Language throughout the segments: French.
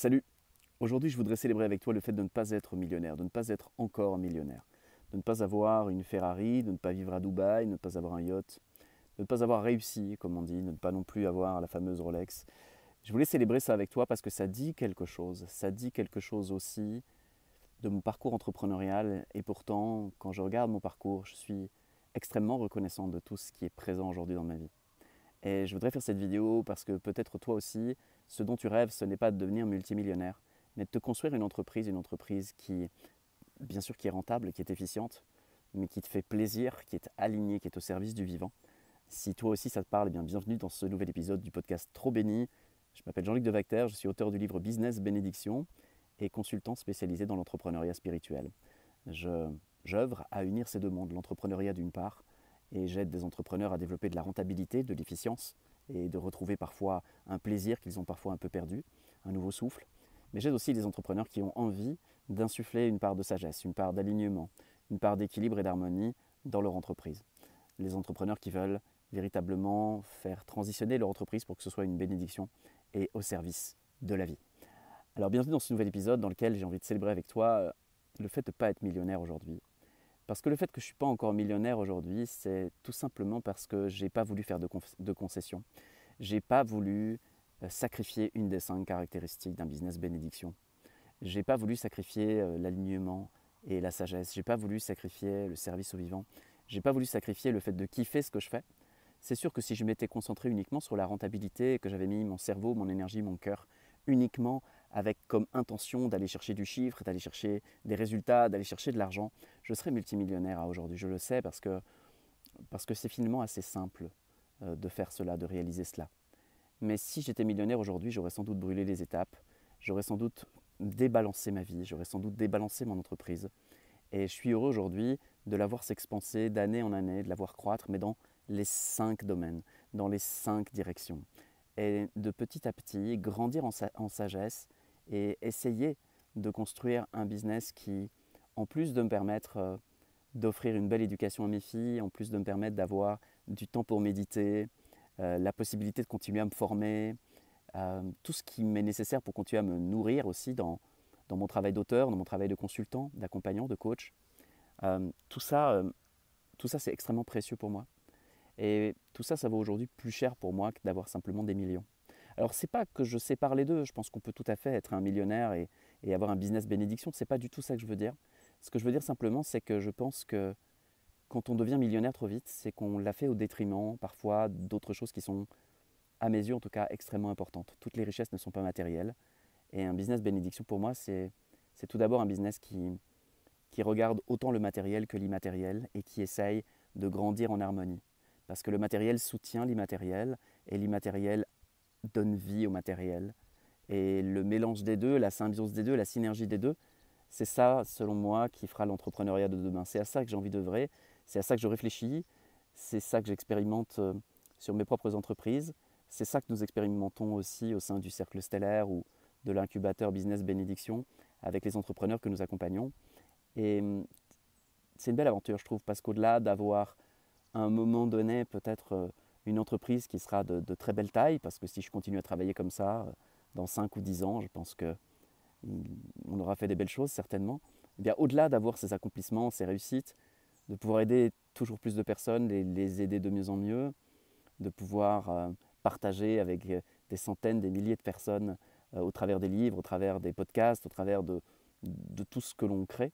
Salut Aujourd'hui, je voudrais célébrer avec toi le fait de ne pas être millionnaire, de ne pas être encore millionnaire, de ne pas avoir une Ferrari, de ne pas vivre à Dubaï, de ne pas avoir un yacht, de ne pas avoir réussi, comme on dit, de ne pas non plus avoir la fameuse Rolex. Je voulais célébrer ça avec toi parce que ça dit quelque chose. Ça dit quelque chose aussi de mon parcours entrepreneurial. Et pourtant, quand je regarde mon parcours, je suis extrêmement reconnaissant de tout ce qui est présent aujourd'hui dans ma vie. Et je voudrais faire cette vidéo parce que peut-être toi aussi, ce dont tu rêves, ce n'est pas de devenir multimillionnaire, mais de te construire une entreprise, une entreprise qui, bien sûr, qui est rentable, qui est efficiente, mais qui te fait plaisir, qui est alignée, qui est au service du vivant. Si toi aussi ça te parle, eh bien bienvenue dans ce nouvel épisode du podcast Trop Béni. Je m'appelle Jean-Luc Devacter, je suis auteur du livre Business Bénédiction et consultant spécialisé dans l'entrepreneuriat spirituel. J'œuvre à unir ces deux mondes, l'entrepreneuriat d'une part, et j'aide des entrepreneurs à développer de la rentabilité, de l'efficience et de retrouver parfois un plaisir qu'ils ont parfois un peu perdu, un nouveau souffle. Mais j'aide aussi des entrepreneurs qui ont envie d'insuffler une part de sagesse, une part d'alignement, une part d'équilibre et d'harmonie dans leur entreprise. Les entrepreneurs qui veulent véritablement faire transitionner leur entreprise pour que ce soit une bénédiction et au service de la vie. Alors bienvenue dans ce nouvel épisode dans lequel j'ai envie de célébrer avec toi euh, le fait de ne pas être millionnaire aujourd'hui, parce que le fait que je ne suis pas encore millionnaire aujourd'hui, c'est tout simplement parce que je n'ai pas voulu faire de, de concessions. Je n'ai pas voulu euh, sacrifier une des cinq caractéristiques d'un business bénédiction. Je n'ai pas voulu sacrifier euh, l'alignement et la sagesse. Je n'ai pas voulu sacrifier le service au vivant. Je n'ai pas voulu sacrifier le fait de kiffer ce que je fais. C'est sûr que si je m'étais concentré uniquement sur la rentabilité, que j'avais mis mon cerveau, mon énergie, mon cœur uniquement avec comme intention d'aller chercher du chiffre, d'aller chercher des résultats, d'aller chercher de l'argent, je serais multimillionnaire aujourd'hui. Je le sais parce que parce que c'est finalement assez simple euh, de faire cela, de réaliser cela. Mais si j'étais millionnaire aujourd'hui, j'aurais sans doute brûlé les étapes, j'aurais sans doute débalancé ma vie, j'aurais sans doute débalancé mon entreprise. Et je suis heureux aujourd'hui de la voir s'expanser d'année en année, de la voir croître, mais dans les cinq domaines, dans les cinq directions. Et de petit à petit, grandir en sagesse, et essayer de construire un business qui, en plus de me permettre euh, d'offrir une belle éducation à mes filles, en plus de me permettre d'avoir du temps pour méditer, euh, la possibilité de continuer à me former, euh, tout ce qui m'est nécessaire pour continuer à me nourrir aussi dans, dans mon travail d'auteur, dans mon travail de consultant, d'accompagnant, de coach. tout ça, tout ça c'est extrêmement précieux pour moi. Et tout ça, ça vaut aujourd'hui plus cher pour moi que d'avoir simplement des millions. Alors c'est pas que je sépare les deux, je pense qu'on peut tout à fait être un millionnaire et, avoir un business bénédiction, c'est pas du tout ça que je veux dire. Ce que je veux dire simplement, c'est que je pense que quand on devient millionnaire trop vite, c'est qu'on l'a fait au détriment parfois d'autres choses qui sont, à mes yeux en tout cas, extrêmement importantes. Toutes les richesses ne sont pas matérielles. Et un business bénédiction pour moi, c'est tout d'abord un business qui, qui regarde autant le matériel que l'immatériel et qui essaye de grandir en harmonie. Parce que le matériel soutient l'immatériel et l'immatériel donne vie au matériel. Et le mélange des deux, la symbiose des deux, la synergie des deux, c'est ça, selon moi, qui fera l'entrepreneuriat de demain. C'est à ça que j'ai envie d'œuvrer, c'est à ça que je réfléchis, c'est ça que j'expérimente euh, sur mes propres entreprises, c'est ça que nous expérimentons aussi au sein du Cercle Stellaire ou de l'incubateur Business Bénédiction avec les entrepreneurs que nous accompagnons. Et hum, c'est une belle aventure, je trouve, parce qu'au-delà d'avoir un moment donné peut-être euh, une entreprise qui sera de, très belle taille, parce que si je continue à travailler comme ça, euh, dans 5 ou 10 ans, je pense qu'on aura fait des belles choses certainement. Eh bien, au-delà d'avoir ces accomplissements, ces réussites, de pouvoir aider toujours plus de personnes, les, aider de mieux en mieux, de pouvoir euh, partager avec euh, des centaines, des milliers de personnes au travers des livres, au travers des podcasts, au travers de, de tout ce que l'on crée,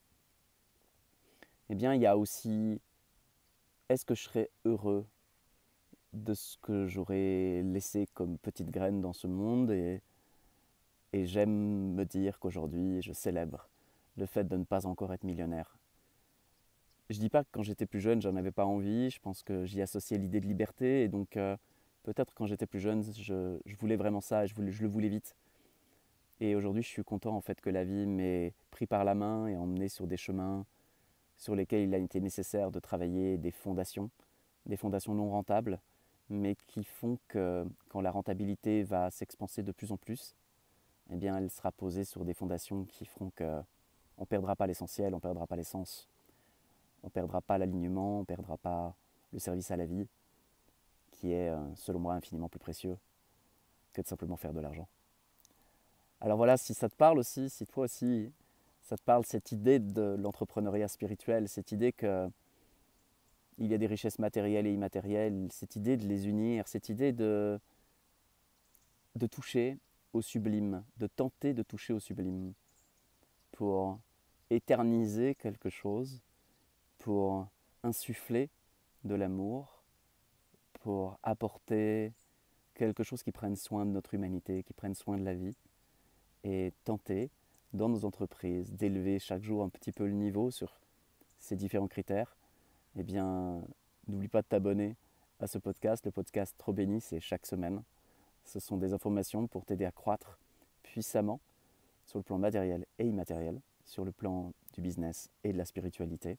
eh bien, il y a aussi, est-ce que je serais heureux de ce que j'aurais laissé comme petite graine dans ce monde et, j'aime me dire qu'aujourd'hui je célèbre le fait de ne pas encore être millionnaire. Je dis pas que quand j'étais plus jeune j'en avais pas envie, je pense que j'y associais l'idée de liberté et donc euh, peut-être quand j'étais plus jeune je, voulais vraiment ça, je, je le voulais vite. Et aujourd'hui je suis content en fait que la vie m'ait pris par la main et emmené sur des chemins sur lesquels il a été nécessaire de travailler des fondations, des fondations non rentables, mais qui font que quand la rentabilité va s'expanser de plus en plus, eh bien, elle sera posée sur des fondations qui feront qu'on ne perdra pas l'essentiel, on ne perdra pas l'essence, on ne perdra pas l'alignement, on ne perdra pas le service à la vie, qui est, euh, selon moi, infiniment plus précieux que de simplement faire de l'argent. Alors voilà, si ça te parle aussi, si toi aussi, ça te parle cette idée de l'entrepreneuriat spirituel, cette idée que il y a des richesses matérielles et immatérielles, cette idée de les unir, cette idée de, toucher au sublime, de tenter de toucher au sublime pour éterniser quelque chose, pour insuffler de l'amour, pour apporter quelque chose qui prenne soin de notre humanité, qui prenne soin de la vie, et tenter dans nos entreprises d'élever chaque jour un petit peu le niveau sur ces différents critères, eh bien, n'oublie pas de t'abonner à ce podcast. Le podcast Trop béni, c'est chaque semaine. Ce sont des informations pour t'aider à croître puissamment sur le plan matériel et immatériel, sur le plan du business et de la spiritualité.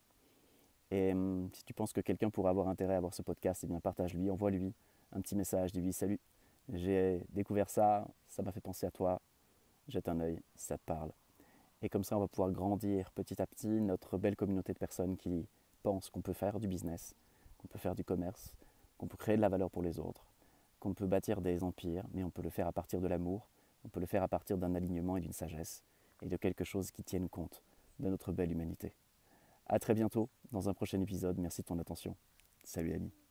Et hum, si tu penses que quelqu'un pourrait avoir intérêt à voir ce podcast, eh bien partage-lui, envoie-lui un petit message, dis-lui salut, j'ai découvert ça, ça m'a fait penser à toi, jette un œil, ça te parle. Et comme ça, on va pouvoir grandir petit à petit notre belle communauté de personnes qui qu'on peut faire du business, qu'on peut faire du commerce, qu'on peut créer de la valeur pour les autres, qu'on peut bâtir des empires, mais on peut le faire à partir de l'amour, on peut le faire à partir d'un alignement et d'une sagesse, et de quelque chose qui tienne compte de notre belle humanité. A très bientôt dans un prochain épisode. Merci de ton attention. Salut ami.